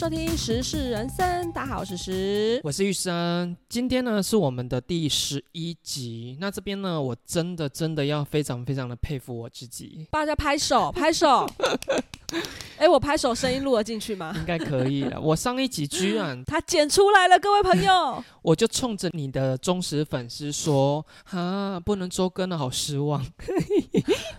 收听《时事人生》，大家好，我是时。我是玉生，今天呢是我们的第十一集。那这边呢，我真的真的要非常非常的佩服我自己，大家拍手 拍手。哎、我拍手声音录了进去吗？应该可以了。我上一集居然 他剪出来了，各位朋友。我就冲着你的忠实粉丝说，哈，不能周更了，好失望。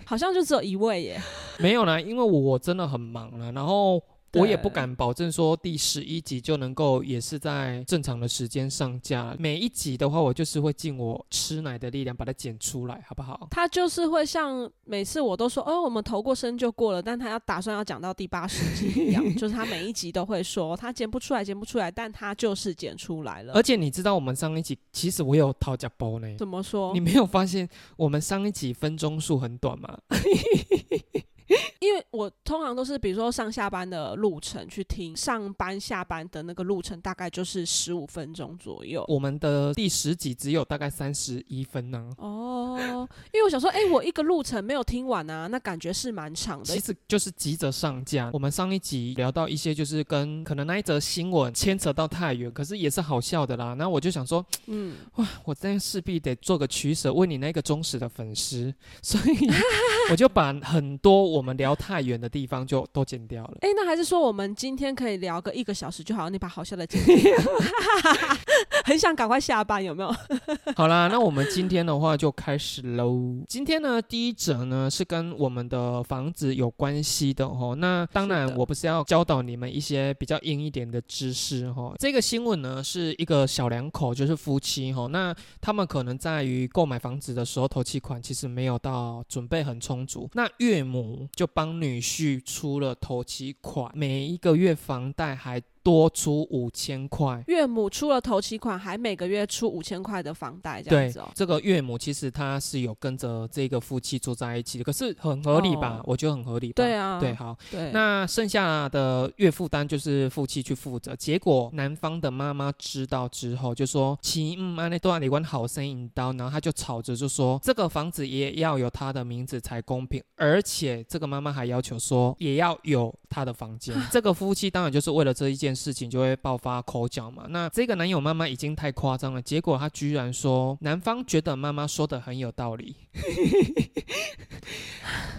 好像就只有一位耶。没有啦，因为我真的很忙了，然后。我也不敢保证说第十一集就能够也是在正常的时间上架。每一集的话，我就是会尽我吃奶的力量把它剪出来，好不好？他就是会像每次我都说，哦，我们投过身就过了，但他要打算要讲到第八十集一样，就是他每一集都会说他剪不出来，剪不出来，但他就是剪出来了而。且你知道我们上一集其实我有讨价包呢。怎么说你？没有发现我们上一集分钟数很短吗？因为我通常都是比如说上下班的路程去听，上班下班的那个路程大概就是十五分钟左右。我们的第十集只有大概三十一分呢、哦，因为我想说，哎、我一个路程没有听完啊，那感觉是蛮长的其。实就是急着上架。我们上一集聊到一些就是跟可能那一则新闻牵扯到太远，可是也是好笑的啦。那我就想说，嗯，哇，我这样势必得做个取舍，为你那个忠实的粉丝，所以 我就把很多我们聊太远的地方就都剪掉了。哎、那还是说我们今天可以聊个一个小时就好？你把好笑的剪掉，很想赶快下班，有没有？好啦，那我们今天的话就开始喽。今天呢，第一则呢是跟我们的房子有关系的哦。那当然我不是要教导你们一些比较硬一点的知识哦。这个新闻呢是一个小两口，就是夫妻哦。那他们可能在于购买房子的时候，头期款其实没有到准备很充足。那岳母就帮女婿出了头期款，每一个月房贷还多出五千块。岳母出了头期款，还每个月出五千块的房贷，这样对子哦。，这个岳母其实她是有跟着这个夫妻住在一起的，可是很合理吧？哦我觉得很合理吧。对啊，对，好，对，那剩下的月负担就是夫妻去负责。结果男方的妈妈知道之后，就说：“亲嗯，安内多里关好生引刀。”然后他就吵着就说：“这个房子也要有他的名字才公平，而且这个妈妈还要求说，也要有他的房间。”这个夫妻当然就是为了这一件事情就会爆发口角嘛。那这个男友妈妈已经太夸张了，结果他居然说男方觉得妈妈说的很有道理。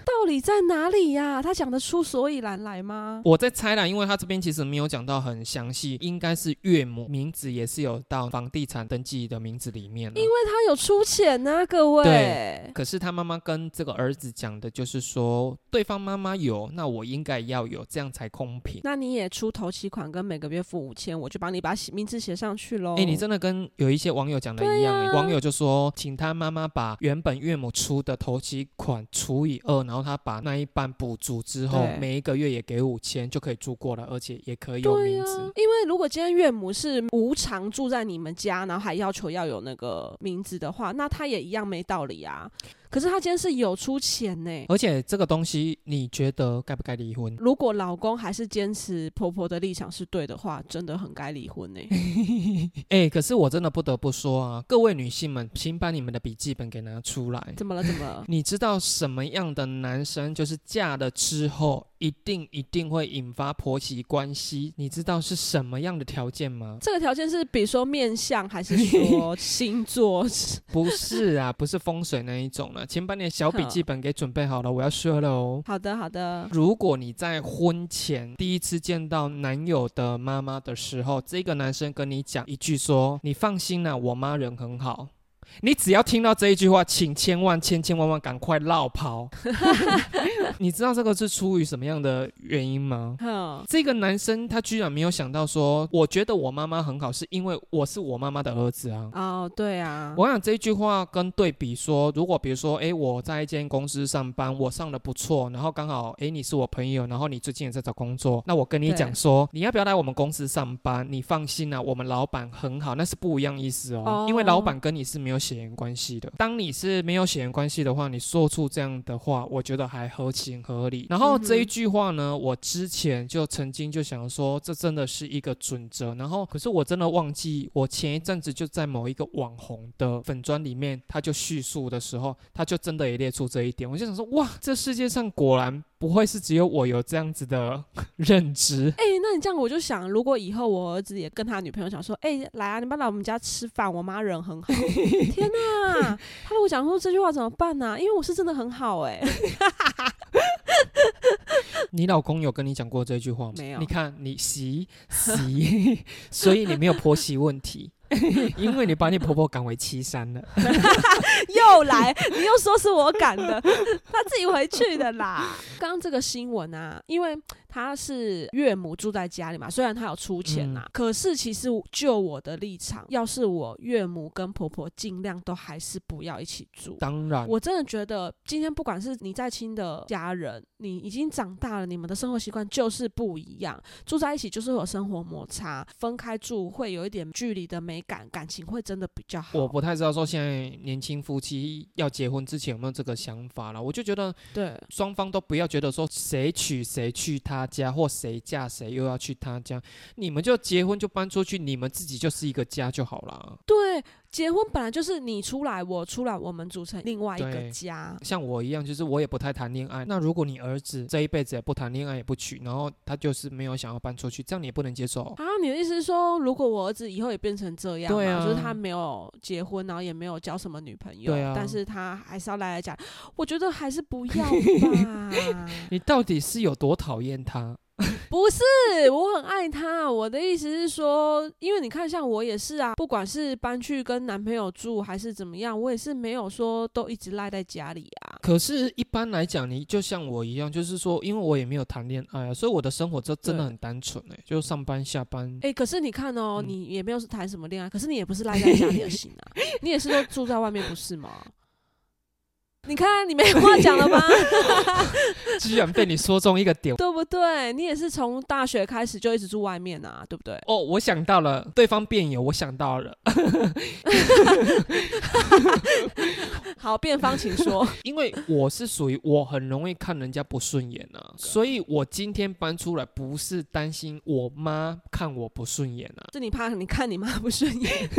道理在哪里呀、他讲得出所以然来吗？我在猜啦，因为他这边其实没有讲到很详细，应该是岳母名字也是有到房地产登记的名字里面了因为他有出钱呐、各位。对可是他妈妈跟这个儿子讲的就是说，对方妈妈有，那我应该要有，这样才公平。那你也出头期款，跟每个月付五千，我就帮你把写名字写上去喽。哎、你真的跟有一些网友讲的一样、网友就说，请他妈妈把原本岳母出的头期款除以二，然后他把那一半补足之后，每一个月也给五千，就可以住过了，而且也可以有、名字。因为如果今天岳母是无偿住在你们家，然后还要求要有那个名字的话，那他也一样没道理啊。可是他今天是有出钱呢。而且这个东西，你觉得该不该离婚？如果老公还是坚持婆婆的立场是对的话，真的很该离婚呢。哎、可是我真的不得不说啊，各位女性们，请把你们的笔记本给拿出来。怎么了？怎么了？你知道什么样的男生就是嫁了之后一定一定会引发婆媳关系？你知道是什么样的条件吗？这个条件是比如说面相，还是说星座？不是啊，不是风水那一种了。请把你的小笔记本给准备好了，我要说了哦。好的，好的。如果你在婚前第一次见到男友的妈妈的时候，这个男生跟你讲一句说：“你放心啦、我妈人很好。”你只要听到这一句话，请千万千千万万赶快绕跑。你知道这个是出于什么样的原因吗？哼，这个男生他居然没有想到说，我觉得我妈妈很好，是因为我是我妈妈的儿子啊。哦，对啊，我想这句话跟对比说，如果比如说，诶，我在一间公司上班，我上的不错，然后刚好，诶，你是我朋友，然后你最近也在找工作，那我跟你讲说，你要不要来我们公司上班？你放心啊，我们老板很好，那是不一样意思哦，哦因为老板跟你是没有血缘关系的。当你是没有血缘关系的话，你说出这样的话，我觉得还合情合理。然后这一句话呢，我之前就曾经就想说，这真的是一个准则。然后，可是我真的忘记，我前一阵子就在某一个网红的粉砖里面，他就叙述的时候，他就真的也列出这一点。我就想说，哇，这世界上果然不会是只有我有这样子的 认知。哎、那你这样我就想，如果以后我儿子也跟他女朋友讲说，哎、来啊，你们来我们家吃饭，我妈人很好。天哪，他如果讲出这句话怎么办呢、因为我是真的很好哎、你老公有跟你讲过这句话吗？没有你看你媳媳，所以你没有婆媳问题，因为你把你婆婆赶回七山了。又来，你又说是我赶的，他自己回去的啦。刚刚这个新闻啊，因为他是岳母住在家里嘛，虽然他有出钱啦，可是其实就我的立场，要是我岳母跟婆婆，尽量都还是不要一起住。当然，我真的觉得，今天不管是你再亲的家人，你已经长大了，你们的生活习惯就是不一样，住在一起就是会有生活摩擦，分开住会有一点距离的美感，感情会真的比较好。我不太知道说现在年轻夫妻要结婚之前有没有这个想法了。我就觉得对，双方都不要觉得说谁娶谁去他家，或谁嫁谁又要去他家，你们就结婚就搬出去，你们自己就是一个家就好了。对，结婚本来就是你出来，我出来，我们组成另外一个家。像我一样，就是我也不太谈恋爱。那如果你儿子这一辈子也不谈恋爱，也不娶，然后他就是没有想要搬出去，这样你也不能接受。啊，你的意思是说，如果我儿子以后也变成这样嘛，对啊就是他没有结婚，然后也没有交什么女朋友，对啊但是他还是要来来讲，我觉得还是不要吧。你到底是有多讨厌他？不是，我很爱他。我的意思是说，因为你看，像我也是啊，不管是搬去跟男朋友住还是怎么样，我也是没有说都一直赖在家里啊。可是，一般来讲，你就像我一样，就是说，因为我也没有谈恋爱啊，所以我的生活就真的很单纯哎、就上班下班。哎、可是你看哦，嗯你也没有是谈什么恋爱，可是你也不是赖在家里的心啊，你也是都住在外面，不是吗？你看，你没话讲了吗？居然被你说中一个点对不对？你也是从大学开始就一直住外面啊，对不对？哦，我想到了，对方辩友，我想到了，好，辩方请说。因为我是属于我很容易看人家不顺眼啊，所以我今天搬出来不是担心我妈看我不顺眼啊，是你怕你看你妈不顺眼，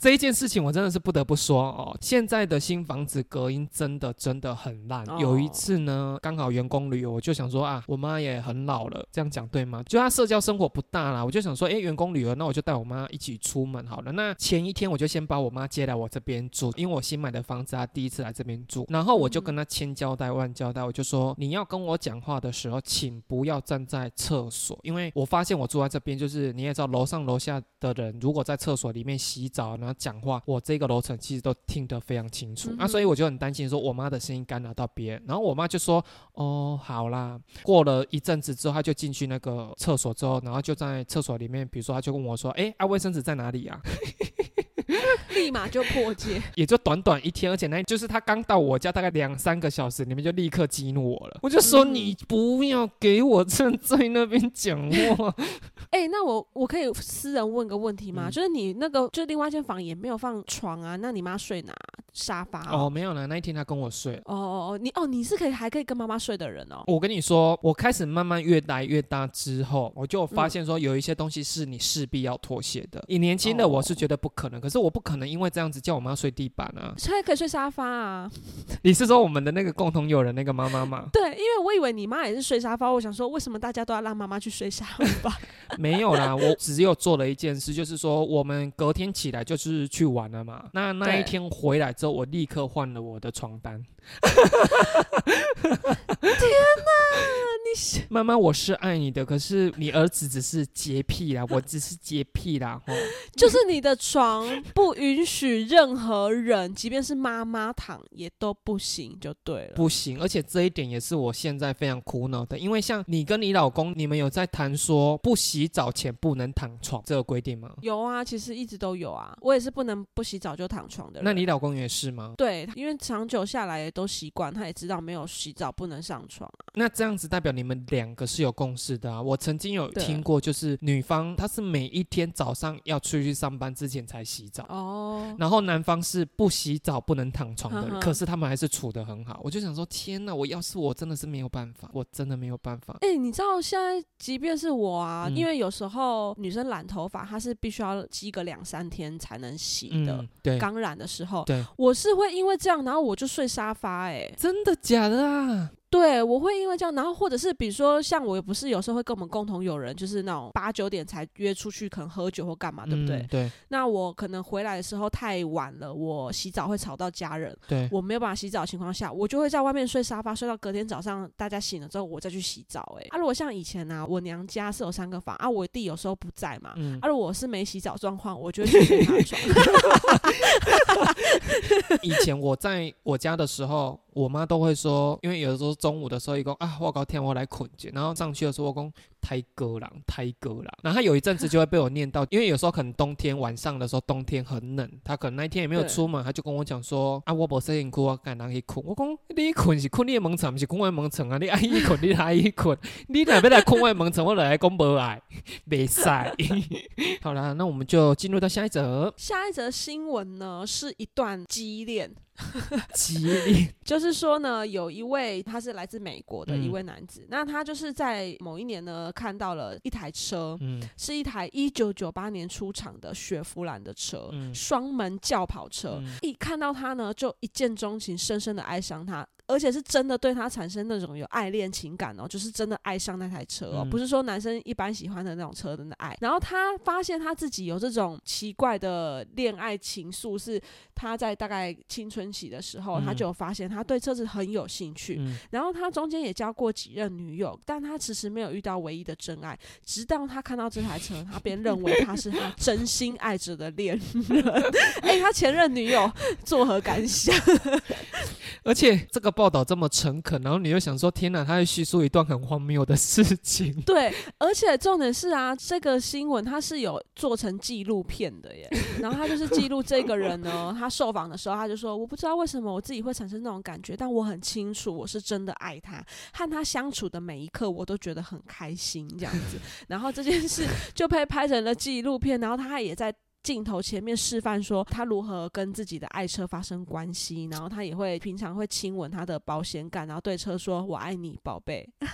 这一件事情我真的是不得不说哦，现在的新房子隔音真的真的很烂。哦有一次呢，刚好员工旅游，我就想说啊，我妈也很老了，这样讲对吗？就她社交生活不大啦，我就想说，哎，员工旅游，那我就带我妈一起出门好了。那前一天我就先把我妈接来我这边住，因为我新买的房子，她第一次来这边住，然后我就跟她千交代万交代，我就说你要跟我讲话的时候，请不要站在厕所，因为我发现我住在这边，就是你也知道，楼上楼下的人如果在厕所里面洗澡，然后讲话，我这个楼层其实都听得非常清楚。那、所以我就很担心说我妈的声音干扰到别人，然后我妈就说：“哦，好啦。”过了一阵子之后，她就进去那个厕所之后，然后就在厕所里面，比如说她就问我说：“哎，啊，卫生纸在哪里啊？” 立马就破戒。也就短短一天，而且那就是他刚到我家大概两三个小时，你们就立刻激怒我了。我就说嗯你不要给我站在那边讲话。哎、那我我可以私人问个问题吗？嗯就是你那个，就是另外一间房也没有放床啊，那你妈睡哪？沙发哦，哦？没有呢，那一天他跟我睡。哦哦哦，你哦你是可以还可以跟妈妈睡的人哦。我跟你说，我开始慢慢越来越大之后，我就发嗯现说有一些东西是你势必要妥协的。你年轻的哦我是觉得不可能，可是我不可能因为这样子叫我妈睡地板啊。所以可以睡沙发啊？你是说我们的那个共同友人那个妈妈吗？对，因为我以为你妈也是睡沙发，我想说为什么大家都要让妈妈去睡沙发？没有啦，我只有做了一件事，就是说我们隔天起来就是去玩了嘛。那那一天回来之后，我立刻换了我的床单。你是妈妈，我是爱你的，可是你儿子只是洁癖啦，我只是洁癖啦。吼，就是你的床不允许任何人，即便是妈妈躺也都不行，就对了。不行，而且这一点也是我现在非常苦恼的，因为像你跟你老公，你们有在谈说不洗澡前不能躺床这个规定吗？有啊，其实一直都有啊。我也是不能不洗澡就躺床的人。那你老公也是吗？对，因为长久下来也都习惯，他也知道没有洗澡不能上床啊。那这样子代表你们两个是有共识的啊。我曾经有听过，就是女方她是每一天早上要出去上班之前才洗澡。哦，然后男方是不洗澡不能躺床的人，可是他们还是处得很好。我就想说，天哪！我要是我真的是没有办法，我真的没有办法。哎、你知道现在即便是我啊，嗯因为有时候女生染头发，她是必须要积个两三天才能洗的。嗯，对，刚染的时候，对，我是会因为这样，然后我就睡沙发、哎，真的假的啊？对，我会因为这样，然后或者是比如说像我不是有时候会跟我们共同有人，就是那种八九点才约出去，可能喝酒或干嘛，对不对？嗯对那我可能回来的时候太晚了，我洗澡会吵到家人，对，我没有办法洗澡的情况下，我就会在外面睡沙发，睡到隔天早上大家醒了之后，我再去洗澡、欸。哎，啊，如果像以前呢、我娘家是有三个房啊，我弟有时候不在嘛，嗯啊，如果我是没洗澡状况，我就会去睡他的床。以前我在我家的时候，我妈都会说，因为有的时候中午的时候，一共啊，我搞天我来捆着，然后上去的时候，我讲胎哥郎，胎哥郎。然后他有一阵子就会被我念到，因为有时候可能冬天晚上的时候，冬天很冷，他可能那一天也没有出门，他就跟我讲说，啊，我无洗身躯，我敢人去困。我讲你困是困你的蒙床，不是困我的门床啊，你爱伊困你爱伊困，你若要来困我的门床，我就来讲无爱，袂使。好啦，那我们就进入到下一则下一则新闻呢，是一段激恋。激烈，就是说呢，有一位他是来自美国的嗯一位男子，那他就是在某一年呢看到了一台车，嗯是一台一九九八年出厂的雪佛兰的车，嗯双门轿跑车。嗯一看到他呢，就一见钟情，深深的爱上他。而且是真的对他产生那种有爱恋情感哦，就是真的爱上那台车哦，嗯不是说男生一般喜欢的那种车的爱。然后他发现他自己有这种奇怪的恋爱情愫，是他在大概青春期的时候，嗯他就有发现他对车子很有兴趣。嗯然后他中间也交过几任女友，但他迟迟没有遇到唯一的真爱。直到他看到这台车，他便认为他是他真心爱着的恋人。哎、他前任女友作何感想？而且这个报道这么诚恳，然后你又想说，天哪，他在叙述一段很荒谬的事情。对，而且重点是啊，这个新闻它是有做成纪录片的耶。然后他就是记录这个人呢，他受访的时候他就说，我不知道为什么我自己会产生那种感觉，但我很清楚我是真的爱他，和他相处的每一刻我都觉得很开心这样子。然后这件事就被拍成了纪录片，然后他也在。镜头前面示范说他如何跟自己的爱车发生关系，然后他也会平常会亲吻他的保险杆，然后对车说“我爱你，宝贝”。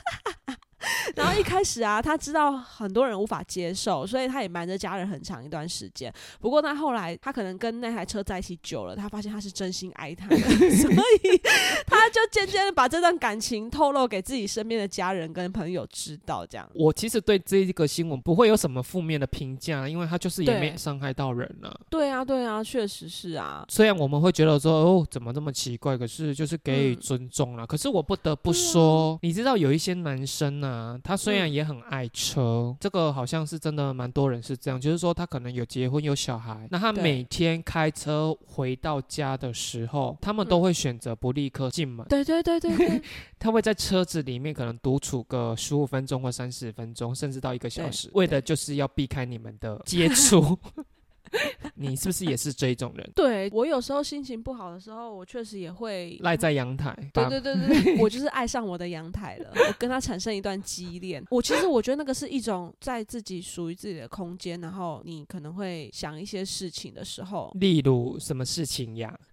然后一开始啊，他知道很多人无法接受，所以他也瞒着家人很长一段时间。不过他后来，他可能跟那台车在一起久了，他发现他是真心爱他的，所以他就渐渐的把这段感情透露给自己身边的家人跟朋友知道。这样，我其实对这一个新闻不会有什么负面的评价，因为他就是也没伤害到人啊。对啊，对啊，确实是啊。虽然我们会觉得说哦怎么这么奇怪，可是就是给予嗯尊重了。可是我不得不说，你知道有一些男生啊，他虽然嗯也很爱车，这个好像是真的蛮多人是这样，就是说他可能有结婚有小孩，那他每天开车回到家的时候，他们都嗯会选择不立刻进门，对对对对对，他会在车子里面可能独处个十五分钟或三十分钟，甚至到一个小时，为的就是要避开你们的接触。你是不是也是这种人？对我有时候心情不好的时候，我确实也会赖在阳台，对对对对对，我就是爱上我的阳台了，我跟他产生一段激恋。我其实我觉得那个是一种在自己属于自己的空间，然后你可能会想一些事情的时候，例如什么事情呀？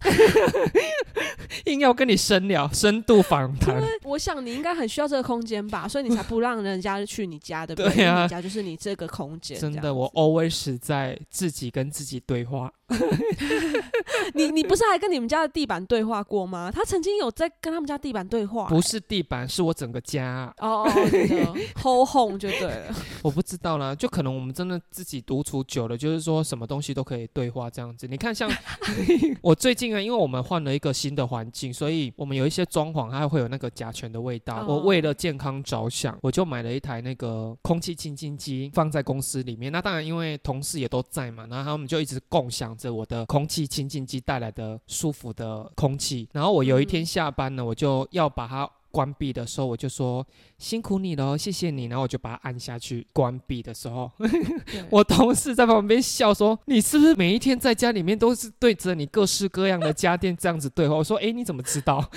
硬要跟你深聊、深度访谈，我想你应该很需要这个空间吧，所以你才不让人家去你家，对不对啊因为你家就是你这个空间。真的，我 always 在自己跟自己对话。你你不是还跟你们家的地板对话过吗？他曾经有在跟他们家地板对话、不是地板，是我整个家。哦哦哦，你的 hold home 就对了。我不知道啦，就可能我们真的自己独处久了，就是说什么东西都可以对话这样子。你看，像 我最近啊，因为我们换了一个新的环境，所以我们有一些装潢，它会有那个甲醛的味道。哦我为了健康着想，我就买了一台那个空气清新机放在公司里面。那当然，因为同事也都在嘛，然后他们就一直共享着我的空气清净机带来的舒服的空气。然后我有一天嗯下班呢，我就要把它。关闭的时候，我就说辛苦你了，谢谢你。然后我就把它按下去。关闭的时候，我同事在旁边笑说：“你是不是每一天在家里面都是对着你各式各样的家电这样子对话？”我说：“诶，你怎么知道？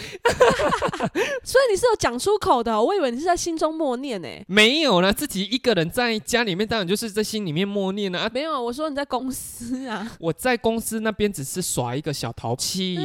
所以你是有讲出口的哦、我以为你是在心中默念呢、没有啦，自己一个人在家里面，当然就是在心里面默念了啊。没有，我说你在公司啊。我在公司那边只是耍一个小淘气，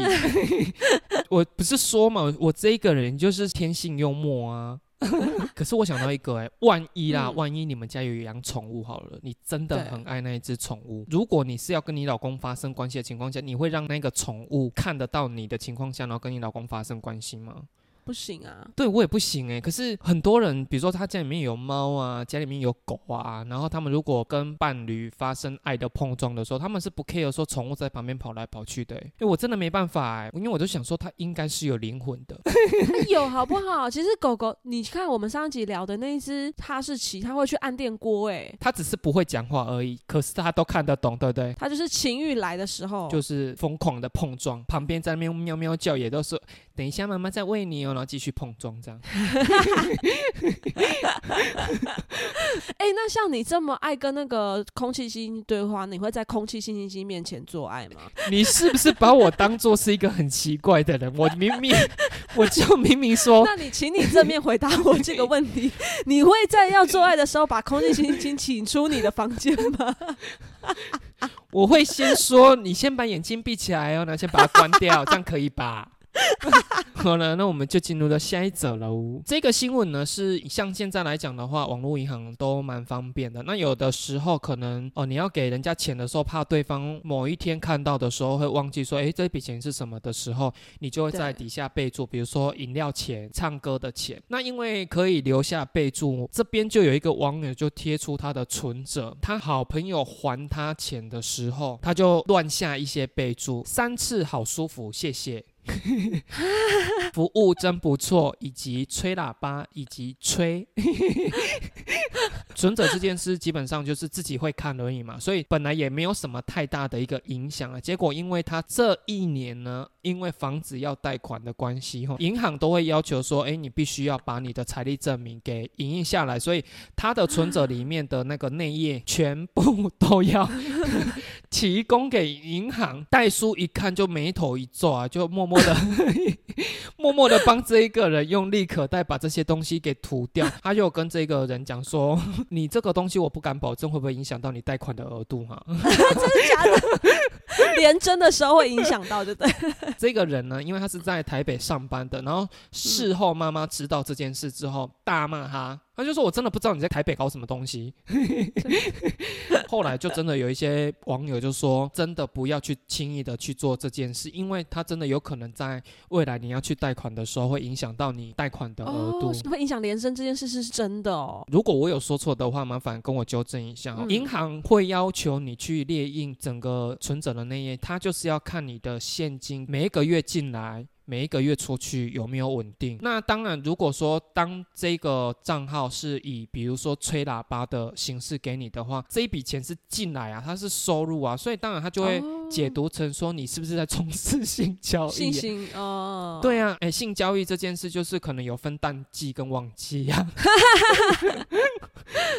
我不是说嘛，我这一个人就是天性幽默啊。可是我想到一个、哎，万一啦，嗯万一你们家有养宠物好了，你真的很爱那一只宠物。如果你是要跟你老公发生关系的情况下，你会让那个宠物看得到你的情况下，然后跟你老公发生关系吗？不行啊。对我也不行哎、可是很多人，比如说他家里面有猫啊，家里面有狗啊，然后他们如果跟伴侣发生爱的碰撞的时候，他们是不 care 说宠物在旁边跑来跑去的、欸。哎，我真的没办法哎、因为我就想说它应该是有灵魂的。它 有好不好？其实狗狗，你看我们上一集聊的那一只哈士奇，它会去按电锅，哎，它只是不会讲话而已，可是它都看得懂，对不对？它就是情欲来的时候，就是疯狂的碰撞，旁边在那边喵喵叫，也都是等一下妈妈再喂你哦，然后继续碰撞这样。哎、那像你这么爱跟那个空气清新机对话，你会在空气清新机面前做爱吗？你是不是把我当做是一个很奇怪的人？我明明 我就明明说那你请你正面回答我这个问题：你会在要做爱的时候把空气清新机请出你的房间吗？我会先说，你先把眼睛闭起来哦，然后先把它关掉，这样可以吧？好了，那我们就进入到下一则喽。这个新闻呢，是像现在来讲的话，网络银行都蛮方便的。那有的时候可能哦，你要给人家钱的时候，怕对方某一天看到的时候会忘记说，诶，这笔钱是什么的时候，你就会在底下备注，比如说饮料钱、唱歌的钱。那因为可以留下备注，这边就有一个网友就贴出他的存折，他好朋友还他钱的时候，他就乱下一些备注，三次好舒服，谢谢。服务真不错，以及吹喇叭，以及吹。存者这件事基本上就是自己会看而已嘛，所以本来也没有什么太大的一个影响啊。结果因为他这一年呢，因为房子要贷款的关系，哈，银行都会要求说，哎，你必须要把你的财力证明给影印下来，所以他的存折里面的那个内页全部都要 提供给银行。代书一看就眉头一皱啊，就默的默默的 帮这一个人用立可带把这些东西给涂掉。他就跟这个人讲说：“ 你这个东西我不敢保证会不会影响到你贷款的额度哈。真的假的，连真的时候会影响到，对不对？这个人呢，因为他是在台北上班的，然后事后妈妈知道这件事之后大骂他，他就说：“我真的不知道你在台北搞什么东西。”后来就真的有一些网友就说：“真的不要去轻易的去做这件事，因为他真的有可能在未来你要去贷款的时候会影响到你贷款的额度。哦，会影响连升这件事是真的哦。如果我有说错的话，麻烦跟我纠正一下、哦。嗯银行会要求你去列印整个存折的那页，它就是要看你的现金每一个月进来。每一个月出去有没有稳定？那当然，如果说当这个账号是以比如说吹喇叭的形式给你的话，这一笔钱是进来啊，它是收入啊，所以当然它就会哦解读成说你是不是在从事性交易、信心哦，对啊，哎、性交易这件事就是可能有分淡季跟旺季呀、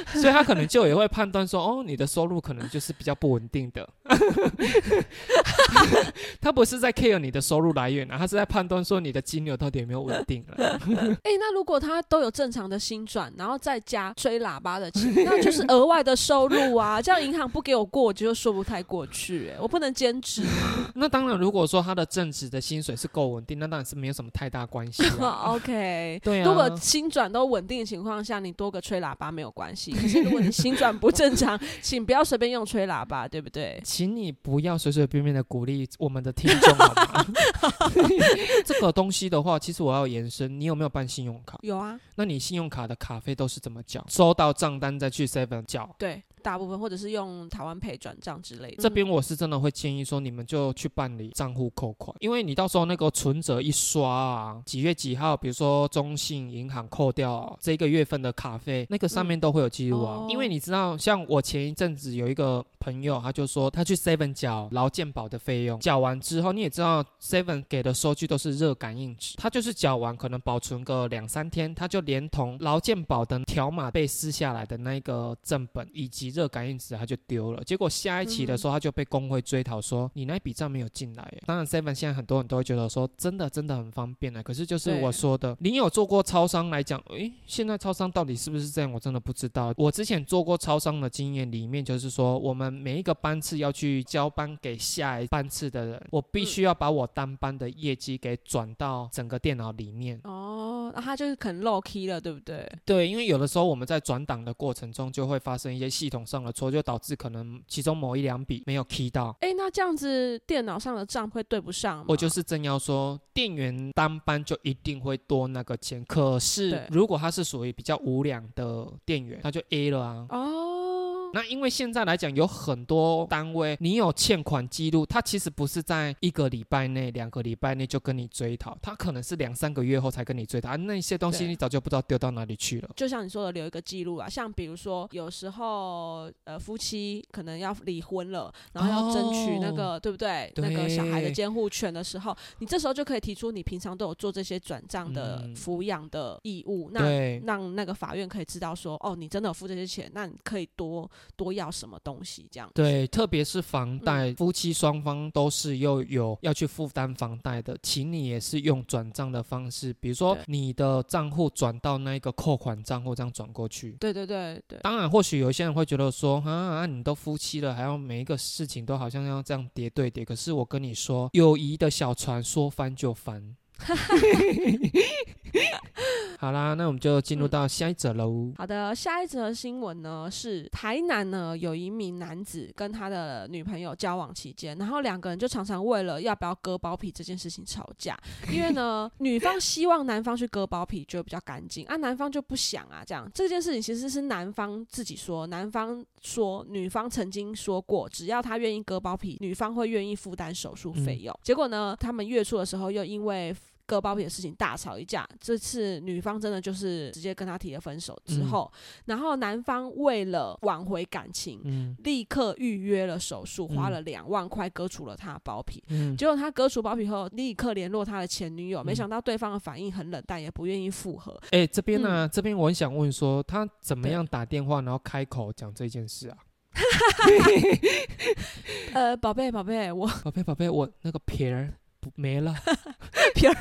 所以他可能就也会判断说，哦，你的收入可能就是比较不稳定的。他不是在 care 你的收入来源啊，他是在判断说你的金流到底有没有稳定了。哎、那如果他都有正常的薪转，然后再加吹喇叭的钱，那就是额外的收入啊。这样银行不给我过，我就说不太过去、哎，我不能兼职。那当然，如果说他的正职的薪水是够稳定，那当然是没有什么太大关系啊。OK，对啊，如果薪转都稳定的情况下，你多个吹喇叭没有关系。可是如果你薪转不正常，请不要随便用吹喇叭，对不对？请你不要随随便便的鼓励我们的听众好吗？这个东西的话，其实我要延伸，你有没有办信用卡？有啊，那你信用卡的卡费都是怎么缴？收到账单再去 Seven 缴。对，大部分或者是用台湾配转账之类的。这边我是真的会建议说，你们就去办理账户扣款，因为你到时候那个存折一刷啊，几月几号，比如说中信银行扣掉这个月份的卡费，那个上面都会有记录啊。哦因为你知道，像我前一阵子有一个朋友，他就说他去 Seven 缴劳健保的费用，缴完之后，你也知道 Seven 给的收据都是热感应纸，他就是缴完可能保存个两三天，他就连同劳健保的条码被撕下来的那个正本以及热感应纸，他就丢了。结果下一期的时候，他就被工会追讨说你那笔账没有进来。当然 Seven 现在很多人都会觉得说真的真的很方便啊，可是就是我说的，你有做过超商来讲，诶，现在超商到底是不是这样，我真的不知道。我之前做过超商的经验里面，就是说我们每一个班次要去交班给下一班次的人，我必须要把我单班的业绩给转到整个电脑里面。哦，然后他就是可能漏 key 了，对不对？对，因为有的时候我们在转档的过程中就会发生一些系统上的错，就导致可能其中某一两笔没有 key 到。哎，那这样子电脑上的账会对不上吗？我就是正要说，店员当班就一定会多那个钱，可是如果他是属于比较无良的店员，他就 A 了啊。哦，那因为现在来讲，有很多单位，你有欠款记录，他其实不是在一个礼拜内、两个礼拜内就跟你追讨，他可能是两三个月后才跟你追讨，啊、那些东西你早就不知道丢到哪里去了。就像你说的，留一个记录啊，像比如说有时候呃夫妻可能要离婚了，然后要争取那个、对不对？那个小孩的监护权的时候，你这时候就可以提出你平常都有做这些转账的嗯。抚养的义务，那，让那个法院可以知道说，哦，你真的有付这些钱，那你可以多多要什么东西这样。对，特别是房贷，嗯夫妻双方都是又有要去负担房贷的，请你也是用转账的方式，比如说你的账户转到那个扣款账户，这样转过去。对对对对，当然，或许有一些人会觉得说，啊啊，你都夫妻了，还要每一个事情都好像要这样叠对叠。可是我跟你说，友谊的小船说翻就翻。好啦，那我们就进入到下一则喽。好的，下一则新闻呢是台南呢有一名男子跟他的女朋友交往期间，然后两个人就常常为了要不要割包皮这件事情吵架，因为呢 女方希望男方去割包皮就比较干净，啊男方就不想啊，这样。这件事情其实是男方自己说，男方说女方曾经说过，只要他愿意割包皮，女方会愿意负担手术费用。结果呢，他们月初的时候又因为割包皮的事情大吵一架，这次女方真的就是直接跟他提了分手之后，然后男方为了挽回感情，嗯立刻预约了手术，花嗯了两万块割除了他的包皮。嗯，结果他割除包皮后，立刻联络他的前女友，没嗯想到对方的反应很冷淡，也不愿意复合。哎、这边呢、这边我很想问说，他怎么样打电话，然后开口讲这件事啊？呃，宝贝，宝贝，我宝贝，宝贝，我那个皮儿不没了。皮儿，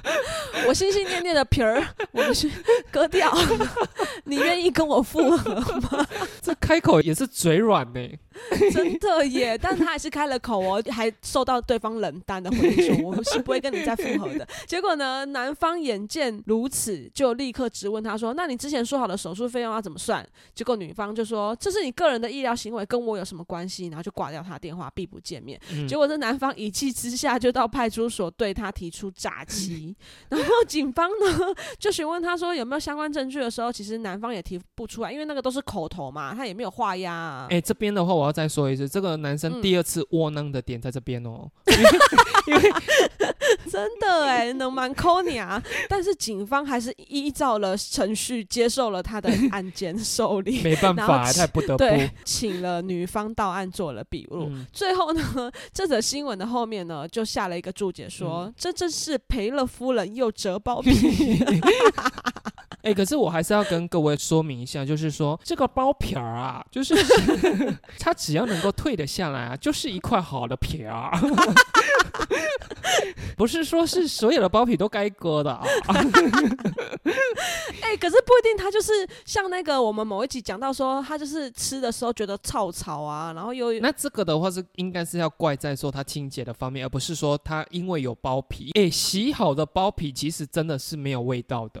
我心心念念的皮儿，我们去割掉，你愿意跟我复合吗？这开口也是嘴软呢。真的耶，但他还是开了口哦，还受到对方冷淡的回应，我是不会跟你再复合的。结果呢，男方眼见如此，就立刻质问他说：“那你之前说好的手术费用要怎么算？”结果女方就说：“这是你个人的医疗行为，跟我有什么关系？”然后就挂掉他电话，避不见面。嗯结果这男方一气之下就到派出所对他提出诈欺，然后警方呢就询问他说有没有相关证据的时候，其实男方也提不出来，因为那个都是口头嘛，他也没有画押、啊。哎、这边的话我要再说一次，这个男生嗯第二次窝囊的点在这边哦。真的哎，能蛮抠你啊！但是警方还是依照了程序接受了他的案件受理，没办法，他不得不。对，请了女方到案做了笔录。嗯，最后呢，这则新闻的后面呢，就下了一个注解说，嗯这真是赔了夫人又折包皮。哎、可是我还是要跟各位说明一下，就是说这个包皮儿啊，就是 它只要能够退得下来啊，就是一块好的皮儿啊。不是说是所有的包皮都该割的啊。哎、可是不一定，他就是像那个我们某一集讲到说，他就是吃的时候觉得臭草啊，然后又那这个的话是应该是要怪在说它清洁的方面，而不是说它因为有包皮。哎、洗好的包皮其实真的是没有味道的。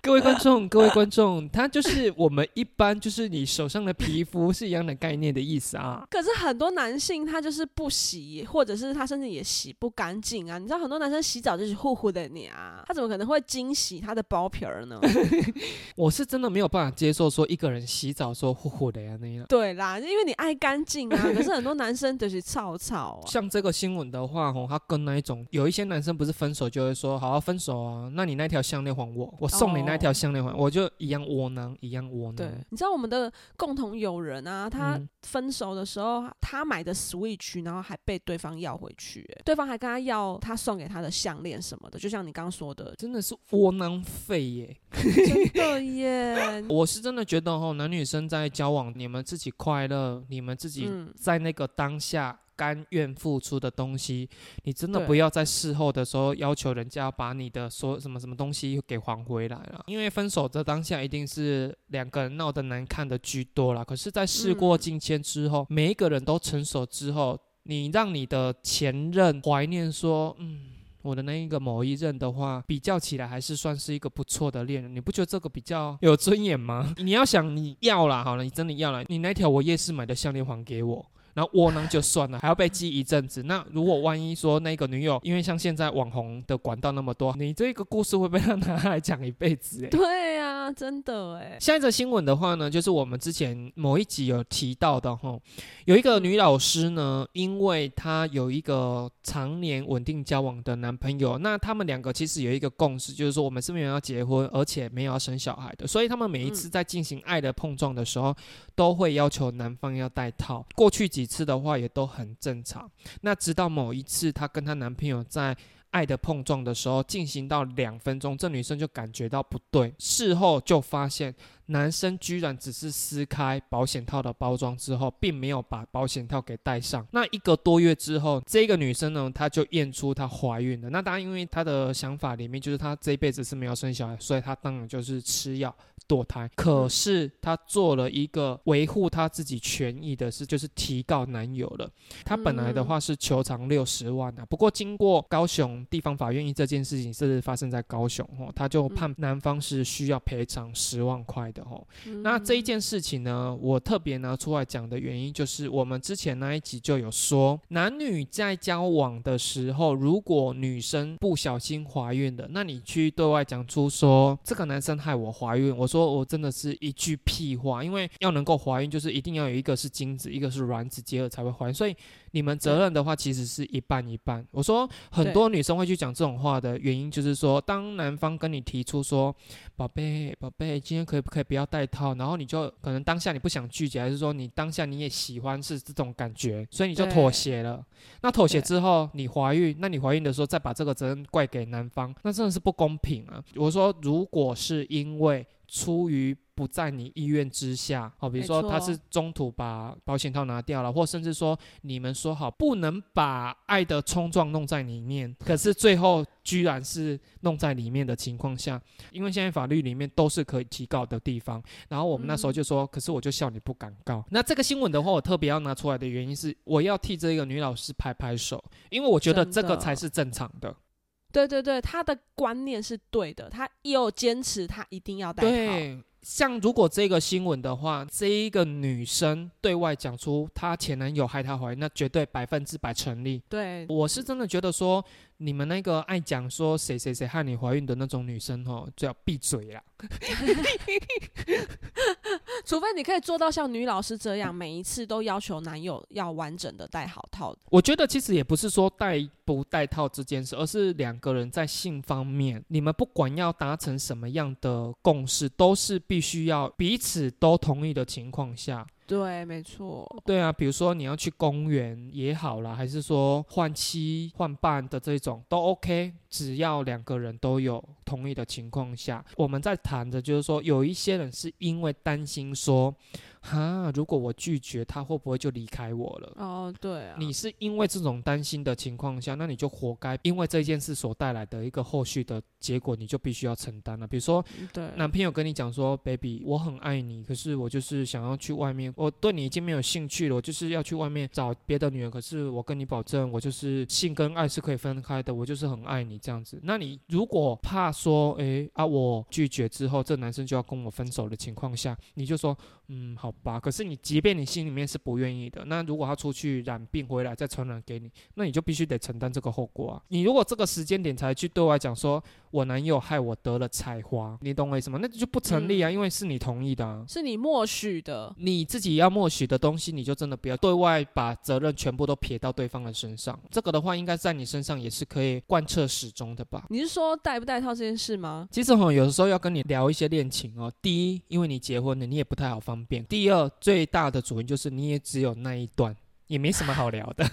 各位观众，各位观众，它就是我们一般就是你手上的皮肤是一样的概念的意思啊。可是很多男性他就是不洗，或者是他甚至也洗不干净啊。你知道很多男生洗澡就是呼呼的你啊，他怎么可能会精洗他的包皮儿呢？我是真的没有办法接受说一个人洗澡说呼呼的呀那样。对啦，因为你爱干净啊。可是很多男生就是草草啊。像这个新闻的话，吼，他跟那一种有一些男生不是分手就会说，好、好、分手啊，那你那条项链还我，我送你那条项链还，我就一样窝囊，一样窝囊。对，你知道我们的共同友人啊，他嗯分手的时候，他买的 Switch，然后还被对方要回去、欸对方还跟他要他送给他的项链什么的，就像你刚刚说的，真的是窝囊废耶！真的耶。我是真的觉得哦，男女生在交往，你们自己快乐，你们自己嗯，在那个当下甘愿付出的东西，你真的不要在事后的时候要求人家把你的所什么什么东西给还回来了。因为分手的当下一定是两个人闹得难看的居多啦。可是，在事过嗯境迁之后，每一个人都成熟之后。你让你的前任怀念说，嗯。我的那一个某一任的话，比较起来还是算是一个不错的恋人，你不觉得这个比较有尊严吗？你要想你要了，好了，你真的要了，你那条我夜市买的项链还给我。然后窝囊就算了，还要被记一阵子。那如果万一说那个女友，因为像现在网红的管道那么多，你这个故事会被他拿来讲一辈子？哎，对啊，真的哎。下一则新闻的话呢，就是我们之前某一集有提到的哈，有一个女老师呢，因为她有一个常年稳定交往的男朋友，那他们两个其实有一个共识，就是说我们是没有要结婚，而且没有要生小孩的，所以他们每一次在进行爱的碰撞的时候，都会要求男方要戴套。过去几。几次的话也都很正常。那直到某一次，她跟她男朋友在爱的碰撞的时候，进行到两分钟，这女生就感觉到不对。事后就发现，男生居然只是撕开保险套的包装之后，并没有把保险套给戴上。那一个多月之后，这个女生呢，她就验出她怀孕了。那当然，因为她的想法里面就是她这一辈子是没有生小孩，所以她当然就是吃药。堕胎，可是她做了一个维护她自己权益的事，就是提告男友了。她本来的话是求偿六十万啊，不过经过高雄地方法院，因这件事情是发生在高雄哦，他就判男方是需要赔偿十万块的哦。那这一件事情呢，我特别拿出来讲的原因，就是我们之前那一集就有说，男女在交往的时候，如果女生不小心怀孕了，那你去对外讲出说这个男生害我怀孕，我说。说我真的是一句屁话，因为要能够怀孕，就是一定要有一个是精子，一个是卵子结合才会怀孕，所以你们责任的话其实是一半一半。我说很多女生会去讲这种话的原因，就是说当男方跟你提出说，宝贝宝贝，今天可不可以不要戴套，然后你就可能当下你不想拒绝，还是说你当下你也喜欢是这种感觉，所以你就妥协了。那妥协之后你怀孕，那你怀孕的时候再把这个责任怪给男方，那真的是不公平啊！我说如果是因为出于不在你意愿之下，哦，比如说他是中途把保险套拿掉了，或甚至说你们说好不能把爱的冲撞弄在里面，可是最后居然是弄在里面的情况下，因为现在法律里面都是可以提告的地方，然后我们那时候就说，可是我就笑你不敢告。那这个新闻的话，我特别要拿出来的原因是，我要替这个女老师拍拍手，因为我觉得这个才是正常的。对对对，他的观念是对的，他又坚持他一定要戴套。对，像如果这个新闻的话，这一个女生对外讲出她前男友害她怀孕，那绝对百分之百成立。对，我是真的觉得说。你们那个爱讲说谁谁谁害你怀孕的那种女生哦，最好闭嘴啦！除非你可以做到像女老师这样，每一次都要求男友要完整的戴好套。我觉得其实也不是说戴不戴套这件事，而是两个人在性方面，你们不管要达成什么样的共识，都是必须要彼此都同意的情况下。对，没错。对啊，比如说你要去公园也好啦，还是说换妻换伴的这种都 OK，只要两个人都有同意的情况下，我们在谈的就是说，有一些人是因为担心说。哈，如果我拒绝他，会不会就离开我了？哦，对啊，你是因为这种担心的情况下，那你就活该，因为这件事所带来的一个后续的结果，你就必须要承担了。比如说，对，男朋友跟你讲说，baby，我很爱你，可是我就是想要去外面，我对你已经没有兴趣了，我就是要去外面找别的女人。可是我跟你保证，我就是性跟爱是可以分开的，我就是很爱你这样子。那你如果怕说，哎啊，我拒绝之后，这男生就要跟我分手的情况下，你就说，嗯，好。吧，可是你即便你心里面是不愿意的，那如果他出去染病回来再传染给你，那你就必须得承担这个后果啊！你如果这个时间点才去对外讲说我男友害我得了菜花，你懂我意思吗？那就不成立啊，因为是你同意的，啊，是你默许的，你自己要默许的东西，你就真的不要对外把责任全部都撇到对方的身上。这个的话，应该在你身上也是可以贯彻始终的吧？你是说戴不戴套这件事吗？其实哈，有的时候要跟你聊一些恋情哦。第一，因为你结婚了，你也不太好方便。第第二，最大的主因就是你也只有那一段，也没什么好聊的，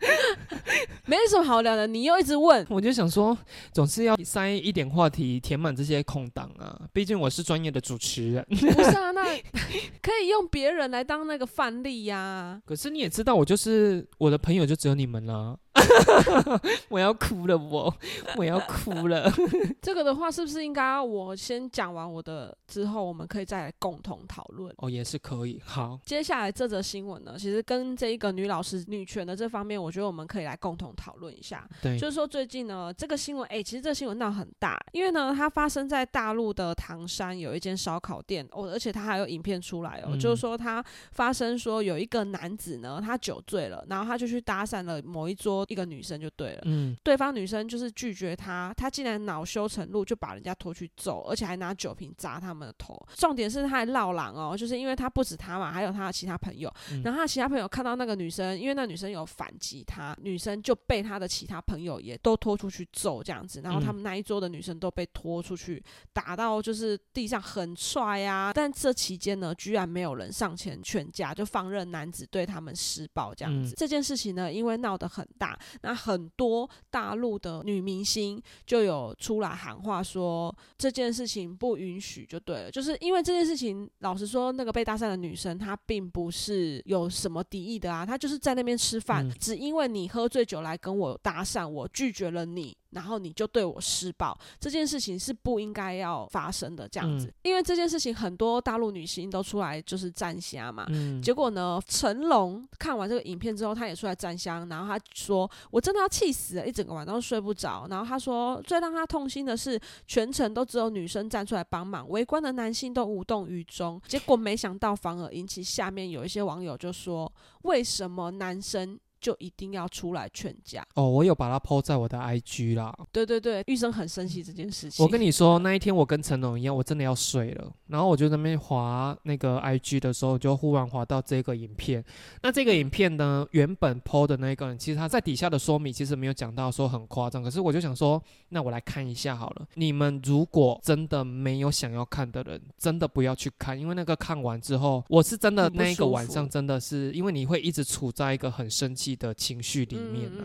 没什么好聊的。你又一直问，我就想说，总是要塞一点话题填满这些空档啊。毕竟我是专业的主持人，不是啊？那 可以用别人来当那个范例呀。可是你也知道，我就是我的朋友，就只有你们了。我要哭了，我我要哭了。这个的话，是不是应该我先讲完我的之后，我们可以再来共同讨论？哦，也是可以。好，接下来这则新闻呢，其实跟这一个女老师女权的这方面，我觉得我们可以来共同讨论一下。对，就是说最近呢，这个新闻，哎，其实这个新闻闹很大，因为呢，它发生在大陆的唐山有一间烧烤店，哦，而且它还有影片出来哦，就是说它发生说有一个男子呢，他酒醉了，然后他就去搭讪了某一桌一个女生就对了，嗯，对方女生就是拒绝他，他竟然恼羞成怒，就把人家拖去揍，而且还拿酒瓶砸他们的头。重点是他还闹狼哦，就是因为他不止他嘛，还有他的其他朋友，然后他其他朋友看到那个女生，因为那女生有反击他，女生就被他的其他朋友也都拖出去揍这样子，然后他们那一桌的女生都被拖出去打到就是地上很踹啊，但这期间呢，居然没有人上前劝架，就放任男子对他们施暴这样子。这件事情呢，因为闹得很大，那很多大陆的女明星就有出来喊话说这件事情不允许，就对了。就是因为这件事情，老实说，那个被搭讪的女生她并不是有什么敌意的啊，她就是在那边吃饭，只因为你喝醉酒来跟我搭讪，我拒绝了你。然后你就对我施暴，这件事情是不应该要发生的，这样子。因为这件事情很多大陆女星都出来就是站虾嘛。结果呢，成龙看完这个影片之后，他也出来站香，然后他说：“我真的要气死了，一整个晚上都睡不着。”然后他说：“最让他痛心的是，全程都只有女生站出来帮忙，围观的男性都无动于衷。结果没想到反而引起下面有一些网友就说：为什么男生？”就一定要出来劝架哦！我有把它抛在我的 IG 啦。对对对，玉生很生气这件事情。我跟你说，那一天我跟成龙一样，我真的要睡了。然后我就在那边滑那个 IG 的时候，就忽然滑到这个影片。那这个影片呢，原本抛的那个人，其实他在底下的说明其实没有讲到说很夸张。可是我就想说，那我来看一下好了。你们如果真的没有想要看的人，真的不要去看，因为那个看完之后，我是真的那一个晚上真的是，因为你会一直处在一个很生气。的情绪里面呢，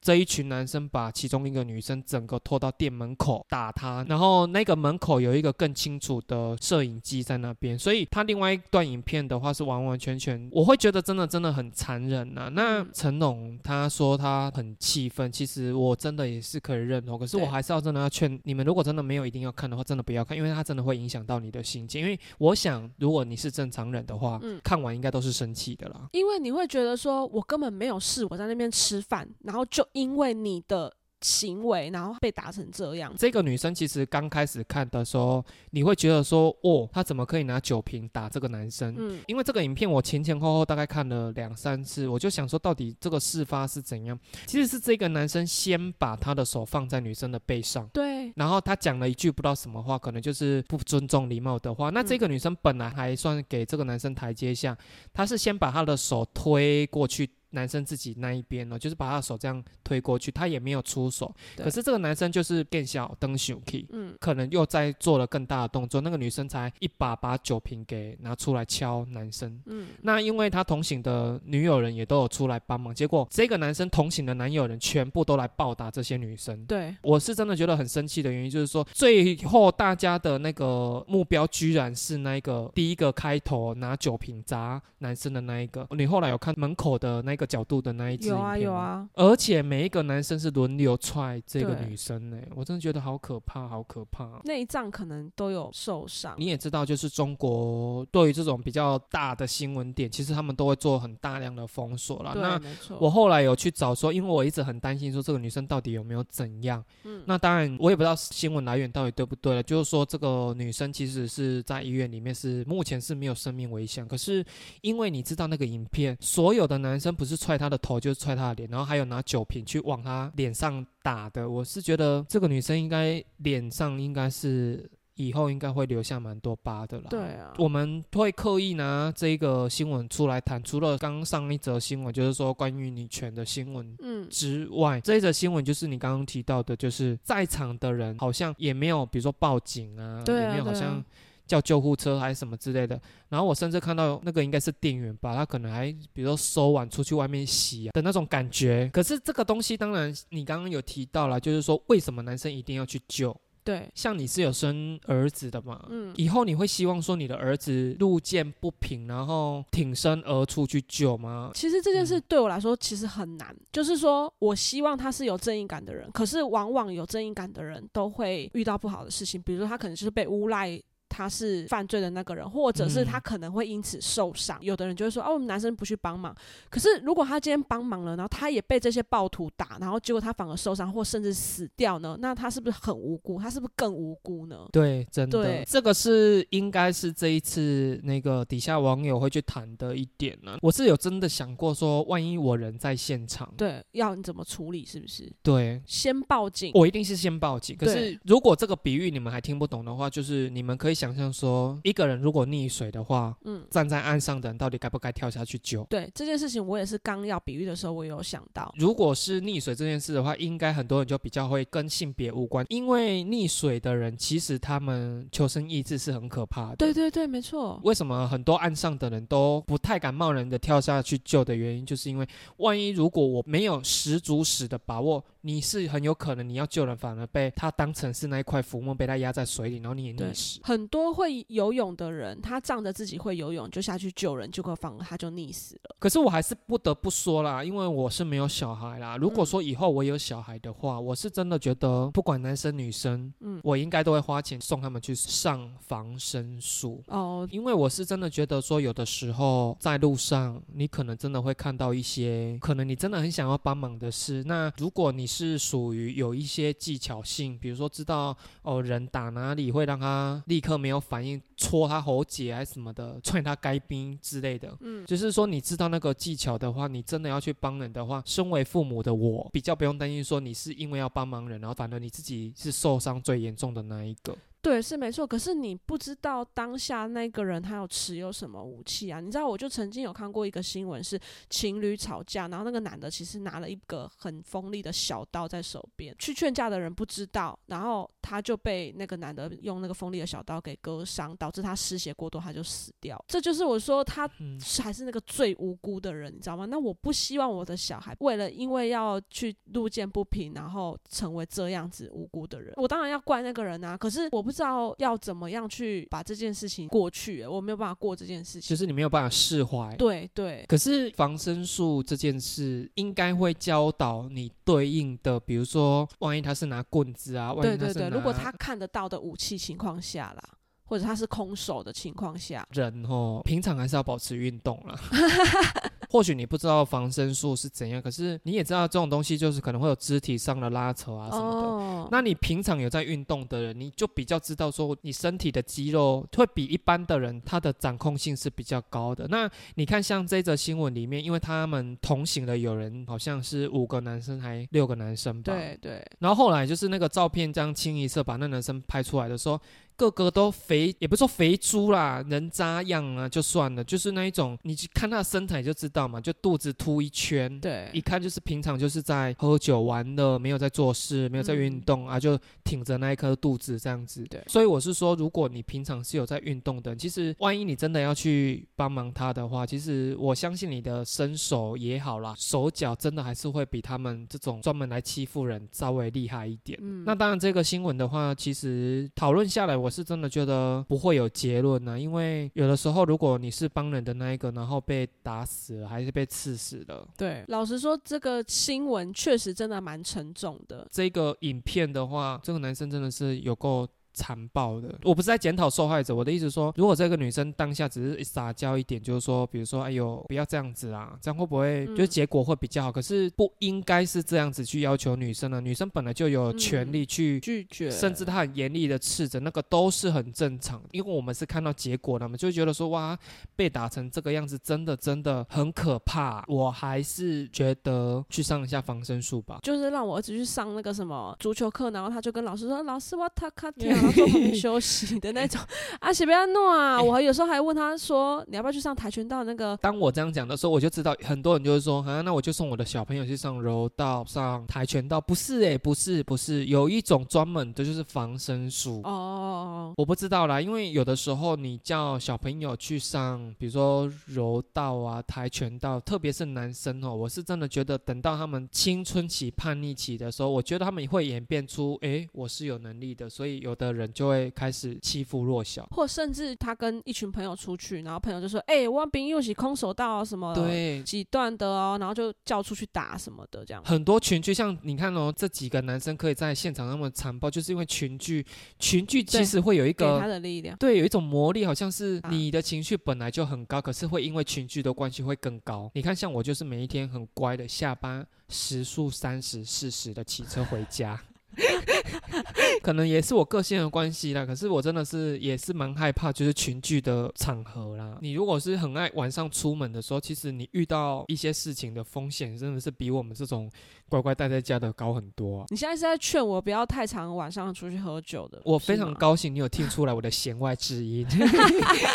这一群男生把其中一个女生整个拖到店门口打她，然后那个门口有一个更清楚的摄影机在那边，所以他另外一段影片的话是完完全全，我会觉得真的真的很残忍呐。那成龙他说他很气愤，其实我真的也是可以认同，可是我还是要真的要劝你们，如果真的没有一定要看的话，真的不要看，因为他真的会影响到你的心情。因为我想，如果你是正常人的话，看完应该都是生气的啦，因为你会觉得说我根本没有。是我在那边吃饭，然后就因为你的。行为，然后被打成这样。这个女生其实刚开始看的时候，你会觉得说，哦，她怎么可以拿酒瓶打这个男生？嗯，因为这个影片我前前后后大概看了两三次，我就想说，到底这个事发是怎样？其实是这个男生先把他的手放在女生的背上，对，然后他讲了一句不知道什么话，可能就是不尊重礼貌的话。那这个女生本来还算给这个男生台阶下，她是先把他的手推过去。男生自己那一边呢，就是把他的手这样推过去，他也没有出手。可是这个男生就是变小登熊 key，嗯，可能又在做了更大的动作。那个女生才一把把酒瓶给拿出来敲男生，嗯，那因为他同行的女友人也都有出来帮忙，结果这个男生同行的男友人全部都来暴打这些女生。对，我是真的觉得很生气的原因就是说，最后大家的那个目标居然是那个第一个开头拿酒瓶砸男生的那一个。你后来有看门口的那个？角度的那一只有啊有啊，而且每一个男生是轮流踹这个女生呢，我真的觉得好可怕，好可怕。内脏可能都有受伤。你也知道，就是中国对于这种比较大的新闻点，其实他们都会做很大量的封锁了。那我后来有去找说，因为我一直很担心说这个女生到底有没有怎样。嗯。那当然我也不知道新闻来源到底对不对了，就是说这个女生其实是在医院里面是目前是没有生命危险，可是因为你知道那个影片，所有的男生不是。是踹他的头，就是踹他的脸，然后还有拿酒瓶去往他脸上打的。我是觉得这个女生应该脸上应该是以后应该会留下蛮多疤的啦。对啊，我们会刻意拿这个新闻出来谈，除了刚上一则新闻，就是说关于女权的新闻，嗯之外，这一则新闻就是你刚刚提到的，就是在场的人好像也没有，比如说报警啊，也没有好像。叫救护车还是什么之类的，然后我甚至看到那个应该是店员吧，他可能还比如说收碗出去外面洗啊的那种感觉。可是这个东西当然你刚刚有提到了，就是说为什么男生一定要去救？对，像你是有生儿子的嘛，嗯，以后你会希望说你的儿子路见不平，然后挺身而出去救吗？其实这件事嗯对我来说其实很难，就是说我希望他是有正义感的人，可是往往有正义感的人都会遇到不好的事情，比如说他可能就是被诬赖。他是犯罪的那个人，或者是他嗯可能会因此受伤。有的人就会说：“哦，我们男生不去帮忙。”可是如果他今天帮忙了，然后他也被这些暴徒打，然后结果他反而受伤，或甚至死掉呢？那他是不是很无辜？他是不是更无辜呢？对，真的对，这个是应该是这一次那个底下网友会去谈的一点呢、我是有真的想过说，万一我人在现场，对，要你怎么处理？是不是对先报警？我一定是先报警。可是如果这个比喻你们还听不懂的话，就是你们可以想象说，一个人如果溺水的话，嗯，站在岸上的人到底该不该跳下去救？对这件事情，我也是刚要比喻的时候，我有想到。如果是溺水这件事的话，应该很多人就比较会跟性别无关，因为溺水的人其实他们求生意志是很可怕的。对对对，没错。为什么很多岸上的人都不太敢贸然的跳下去救的原因，就是因为万一如果我没有十足十的把握，你是很有可能你要救人，反而被他当成是那一块浮木被他压在水里，然后你也对溺死。很多会游泳的人，他仗着自己会游泳就下去救人，结果反而他就溺死了。可是我还是不得不说啦，因为我是没有小孩啦。如果嗯说以后我有小孩的话，我是真的觉得不管男生女生，嗯，我应该都会花钱送他们去上防身术。哦，因为我是真的觉得说，有的时候在路上，你可能真的会看到一些，可能你真的很想要帮忙的事。那如果你是属于有一些技巧性，比如说知道哦人打哪里会让他立刻没有反应，戳他喉结还是什么的，踹他该兵之类的，嗯，就是说你知道那个技巧的话，你真的要去帮人的话，身为父母的我比较不用担心说你是因为要帮忙人，然后反而你自己是受伤最严重的那一个。对，是没错。可是你不知道当下那个人他有持有什么武器啊？你知道，我就曾经有看过一个新闻，是情侣吵架，然后那个男的其实拿了一个很锋利的小刀在手边，去劝架的人不知道，然后他就被那个男的用那个锋利的小刀给割伤，导致他失血过多，他就死掉。这就是我说他嗯，是还是那个最无辜的人，你知道吗？那我不希望我的小孩为了因为要去路见不平，然后成为这样子无辜的人。我当然要怪那个人啊，可是我不知道要怎么样去把这件事情过去，我没有办法过这件事情。就是你没有办法释怀。对对可是防身术这件事，应该会教导你对应的，比如说，万一他是拿棍子啊，万对对对，如果他看得到的武器情况下啦，或者他是空手的情况下，人哦，平常还是要保持运动啦。或许你不知道防身术是怎样，可是你也知道这种东西就是可能会有肢体上的拉扯啊什么的。哦，那你平常有在运动的人，你就比较知道说，你身体的肌肉会比一般的人他的掌控性是比较高的。那你看，像这则新闻里面，因为他们同行的有人好像是五个男生还六个男生吧，对对，然后后来就是那个照片这样清一色把那男生拍出来的时候，个个都肥，也不是说肥猪啦，人渣样啊，就算了，就是那一种，你去看他的身材就知道嘛，就肚子凸一圈，对一看就是平常就是在喝酒玩乐，没有在做事，没有在运动、啊，就挺着那一颗肚子这样子。嗯对所以我是说，如果你平常是有在运动的，其实万一你真的要去帮忙他的话，其实我相信你的身手也好啦，手脚真的还是会比他们这种专门来欺负人稍微厉害一点。嗯那当然，这个新闻的话，其实讨论下来，我是真的觉得不会有结论呢、因为有的时候，如果你是帮人的那一个，然后被打死了，还是被刺死了。对，老实说，这个新闻确实真的蛮沉重的。这个影片的话，这个男生真的是有够残暴的。我不是在检讨受害者，我的意思说，如果这个女生当下只是撒娇一点，就是说，比如说，哎呦，不要这样子啊，这样会不会嗯就是结果会比较好？可是不应该是这样子去要求女生的，女生本来就有权利去。拒绝，甚至她很严厉的斥责，那个都是很正常的，因为我们是看到结果的嘛，就觉得说哇，被打成这个样子，真的真的很可怕。我还是觉得去上一下防身术吧。就是让我儿子去上那个什么足球课，然后他就跟老师说：“老师，我他卡跳。”然后坐旁边休息的那种。啊，写不要弄啊！我有时候还问他说，你要不要去上跆拳道那个？当我这样讲的时候，我就知道很多人就会说，啊，那我就送我的小朋友去上柔道、上跆拳道。不是诶，不是，不是，有一种专门的就是防身术。哦，我不知道啦，因为有的时候你叫小朋友去上，比如说柔道啊、跆拳道，特别是男生哦，我是真的觉得等到他们青春期、叛逆期的时候，我觉得他们会演变出，哎，我是有能力的，所以有的人就会开始欺负弱小，或甚至他跟一群朋友出去，然后朋友就说，哎，汪兵又是空手道啊什么，对，几段的哦，然后就叫出去打什么的，这样很多群聚，像你看哦，这几个男生可以在现场那么残暴，就是因为群聚，群聚其实会有一个给他的力量，对，有一种魔力，好像是你的情绪本来就很高，可是会因为群聚的关系会更高。你看，像我就是每一天很乖的下班时速三十、四十的骑车回家。可能也是我个性的关系啦，可是我真的是也是蛮害怕，就是群聚的场合啦。你如果是很爱晚上出门的时候，其实你遇到一些事情的风险，真的是比我们这种乖乖待在家的高很多。你现在是在劝我不要太常晚上出去喝酒的？我非常高兴你有听出来我的弦外之音，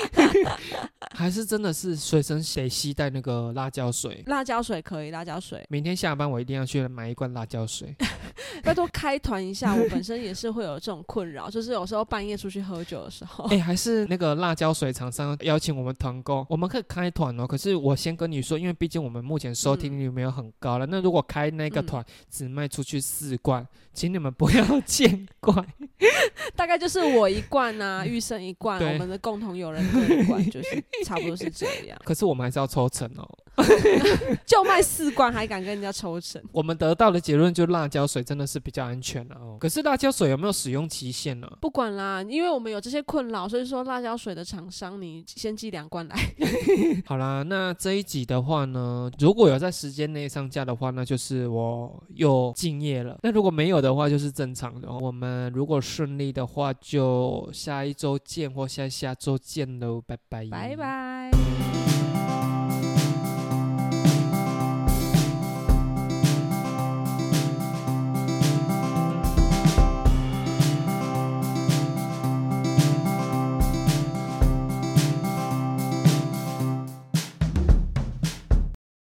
还是真的是随身谁携带那个辣椒水？辣椒水可以，辣椒水。明天下班我一定要去买一罐辣椒水。拜托开团一下，我本身也是会有这种困扰，就是有时候半夜出去喝酒的时候，哎，还是那个辣椒水厂商邀请我们团购，我们可以开团哦。可是我先跟你说，因为毕竟我们目前收听率没有很高了，那如果开那个团只卖出去四罐，请你们不要 见怪。大概就是我一罐啊，玉生一罐，我们的共同友人各一罐，就是差不多是这样。可是我们还是要抽成哦，就卖四罐还敢跟人家抽成？我们得到的结论就辣椒水真的是比较安全了哦。可是辣椒水有没有使用期限呢？不管啦，因为我们有这些困扰，所以说辣椒水的厂商，你先寄两罐来。好啦，那这一集的话呢，如果有在时间内上架的话，那就是我又敬业了。那如果没有的话，就是正常的。我们如果顺利的话，就下一周见或下下周见喽，拜拜，拜拜。